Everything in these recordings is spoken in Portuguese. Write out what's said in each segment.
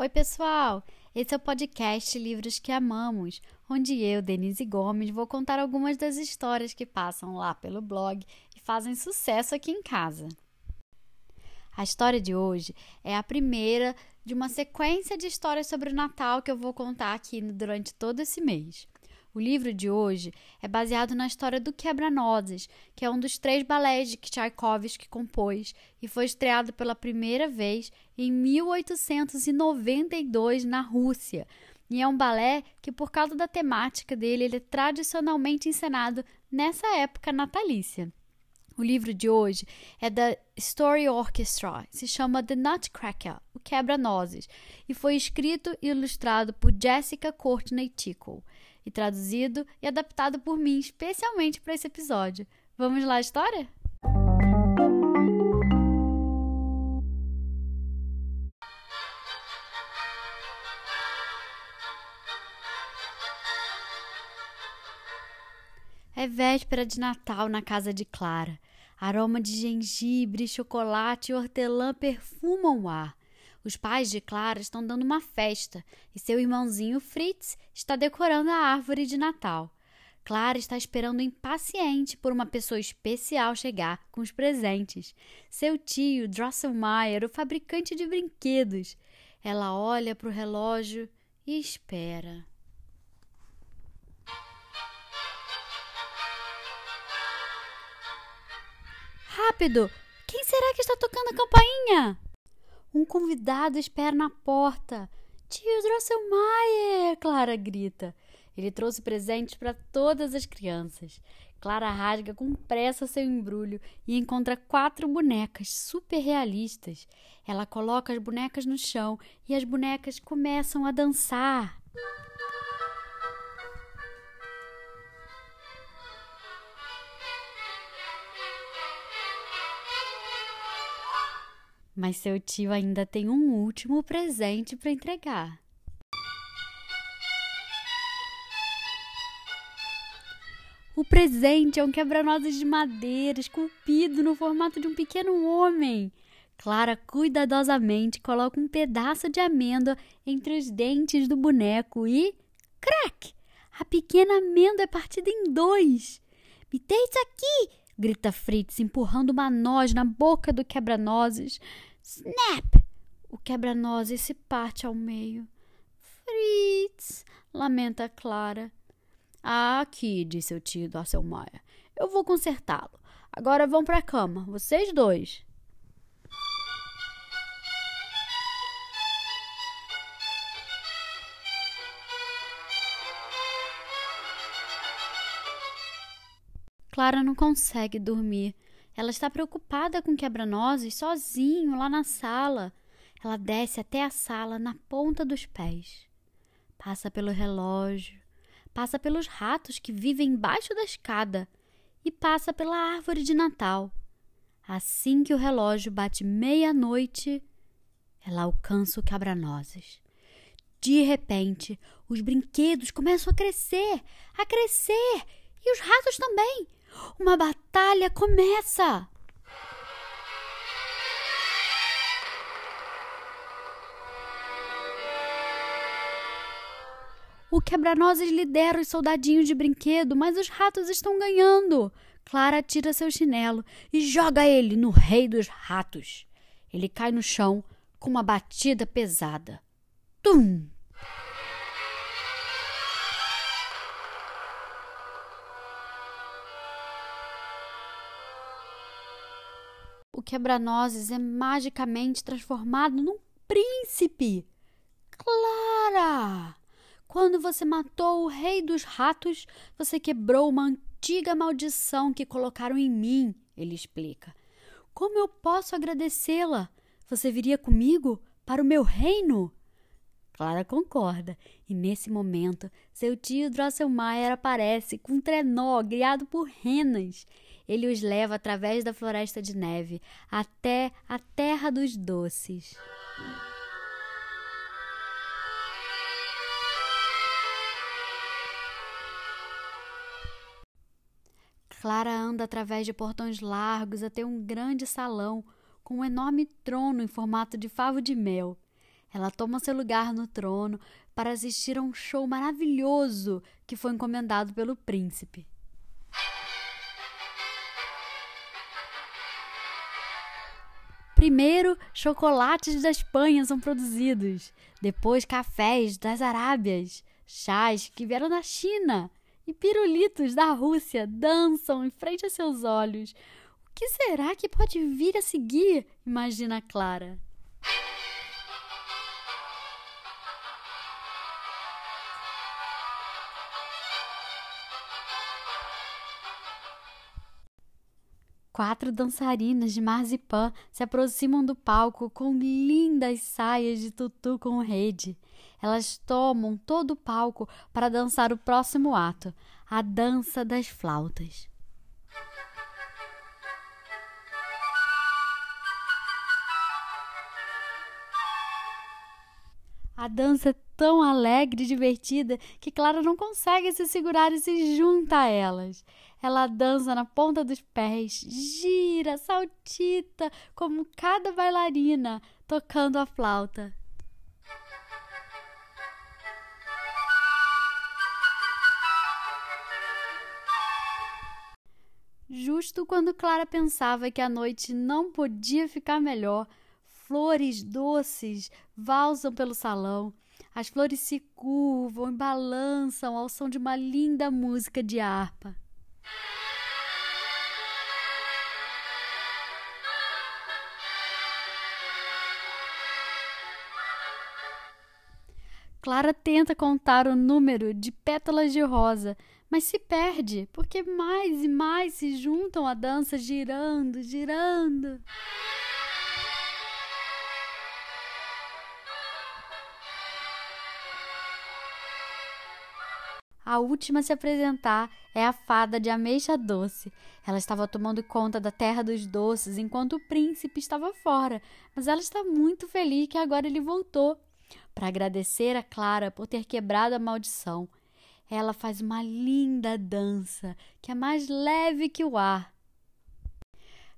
Oi, pessoal! Esse é o podcast Livros que Amamos, onde eu, Denise Gomes, vou contar algumas das histórias que passam lá pelo blog e fazem sucesso aqui em casa. A história de hoje é a primeira de uma sequência de histórias sobre o Natal que eu vou contar aqui durante todo esse mês. O livro de hoje é baseado na história do Quebra-Nozes, que é um dos três balés de Tchaikovsky compôs e foi estreado pela primeira vez em 1892 na Rússia. E é um balé que, por causa da temática dele, ele é tradicionalmente encenado nessa época natalícia. O livro de hoje é da Story Orchestra, se chama The Nutcracker, o Quebra-Nozes, e foi escrito e ilustrado por Jessica Courtney Tickle e traduzido e adaptado por mim especialmente para esse episódio. Vamos lá, história? É véspera de Natal na casa de Clara. Aroma de gengibre, chocolate e hortelã perfumam o ar. Os pais de Clara estão dando uma festa e seu irmãozinho Fritz está decorando a árvore de Natal. Clara está esperando impaciente por uma pessoa especial chegar com os presentes. Seu tio, Drosselmeyer, o fabricante de brinquedos. Ela olha para o relógio e espera. Rápido! Quem será que está tocando a campainha? Um convidado espera na porta. Tio Drosselmeier! Clara grita. Ele trouxe presentes para todas as crianças. Clara rasga com pressa seu embrulho e encontra quatro bonecas super realistas. Ela coloca as bonecas no chão e as bonecas começam a dançar. Mas seu tio ainda tem um último presente para entregar. O presente é um quebra-nozes de madeira esculpido no formato de um pequeno homem. Clara cuidadosamente coloca um pedaço de amêndoa entre os dentes do boneco e. Crack! A pequena amêndoa é partida em dois. Me dê isso aqui! grita Fritz, empurrando uma noz na boca do quebra-nozes. Snap! O quebra-nozes se parte ao meio. Fritz! lamenta Clara. Ah, aqui, disse o tio do Maia. Eu vou consertá-lo. Agora vão para a cama, vocês dois. Clara não consegue dormir. Ela está preocupada com quebra-nozes sozinho lá na sala. Ela desce até a sala na ponta dos pés. Passa pelo relógio, passa pelos ratos que vivem embaixo da escada e passa pela árvore de Natal. Assim que o relógio bate meia-noite, ela alcança o quebra-nozes. De repente, os brinquedos começam a crescer, a crescer, e os ratos também. Uma batalha começa! O quebra-nozes lidera os soldadinhos de brinquedo, mas os ratos estão ganhando. Clara tira seu chinelo e joga ele no rei dos ratos. Ele cai no chão com uma batida pesada. Tum! Quebra-nozes é magicamente transformado num príncipe. Clara! Quando você matou o rei dos ratos, você quebrou uma antiga maldição que colocaram em mim, ele explica. Como eu posso agradecê-la? Você viria comigo para o meu reino? Clara concorda, e nesse momento seu tio Drosselmeier aparece com um trenó guiado por renas ele os leva através da floresta de neve até a terra dos doces. Clara anda através de portões largos até um grande salão com um enorme trono em formato de favo de mel. Ela toma seu lugar no trono para assistir a um show maravilhoso que foi encomendado pelo príncipe. Primeiro, chocolates da Espanha são produzidos, depois cafés das Arábias, chás que vieram da China e pirulitos da Rússia dançam em frente a seus olhos. O que será que pode vir a seguir? Imagina Clara. Quatro dançarinas de marzipan se aproximam do palco com lindas saias de tutu com rede. Elas tomam todo o palco para dançar o próximo ato, a dança das flautas. A dança é tão alegre e divertida que Clara não consegue se segurar e se junta a elas. Ela dança na ponta dos pés, gira, saltita, como cada bailarina, tocando a flauta. Justo quando Clara pensava que a noite não podia ficar melhor, flores doces valsam pelo salão. As flores se curvam e balançam ao som de uma linda música de harpa. Clara tenta contar o número de pétalas de rosa, mas se perde, porque mais e mais se juntam à dança, girando, girando. A última a se apresentar é a fada de ameixa doce. Ela estava tomando conta da terra dos doces enquanto o príncipe estava fora, mas ela está muito feliz que agora ele voltou para agradecer a Clara por ter quebrado a maldição. Ela faz uma linda dança que é mais leve que o ar.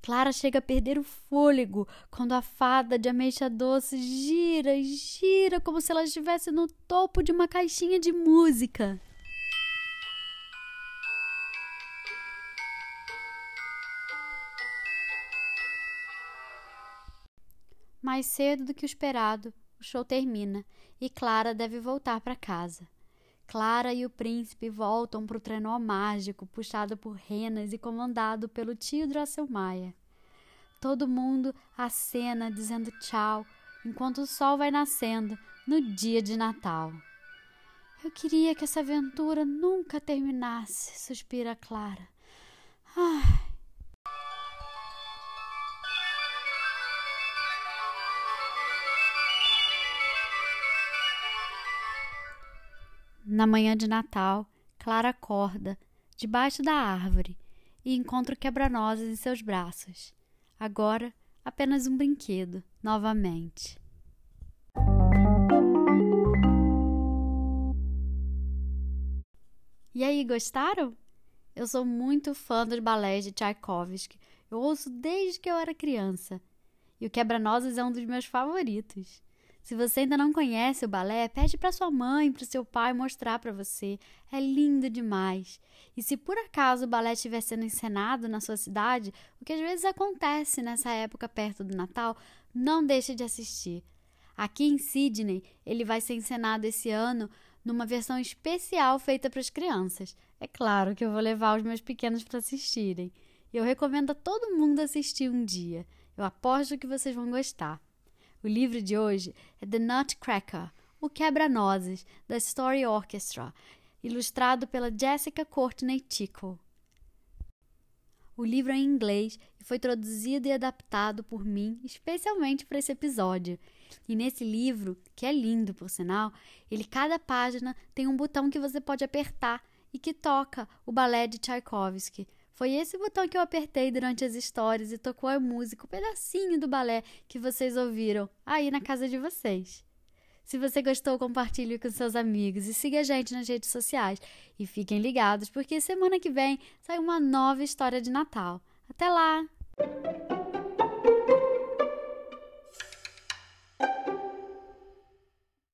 Clara chega a perder o fôlego quando a fada de ameixa doce gira e gira como se ela estivesse no topo de uma caixinha de música. Mais cedo do que o esperado, o show termina e Clara deve voltar para casa. Clara e o príncipe voltam para o trenó mágico puxado por renas e comandado pelo tio Drosselmaia. Todo mundo acena dizendo tchau enquanto o sol vai nascendo no dia de Natal. Eu queria que essa aventura nunca terminasse, suspira Clara. Ai, Na manhã de Natal, Clara acorda debaixo da árvore e encontra o quebra-nozes em seus braços. Agora, apenas um brinquedo, novamente. E aí, gostaram? Eu sou muito fã dos balés de Tchaikovsky. Eu ouço desde que eu era criança. E o Quebra-Nozes é um dos meus favoritos. Se você ainda não conhece o balé, pede para sua mãe, para seu pai mostrar para você. É lindo demais. E se por acaso o balé estiver sendo encenado na sua cidade, o que às vezes acontece nessa época perto do Natal, não deixe de assistir. Aqui em Sydney, ele vai ser encenado esse ano numa versão especial feita para as crianças. É claro que eu vou levar os meus pequenos para assistirem. Eu recomendo a todo mundo assistir um dia. Eu aposto que vocês vão gostar. O livro de hoje é The Nutcracker, O Quebra-Nozes, da Story Orchestra, ilustrado pela Jessica Courtney Tickle. O livro é em inglês e foi traduzido e adaptado por mim especialmente para esse episódio. E nesse livro, que é lindo por sinal, ele cada página tem um botão que você pode apertar e que toca o balé de Tchaikovsky, foi esse botão que eu apertei durante as histórias e tocou a música, o pedacinho do balé que vocês ouviram aí na casa de vocês. Se você gostou, compartilhe com seus amigos e siga a gente nas redes sociais. E fiquem ligados, porque semana que vem sai uma nova história de Natal. Até lá!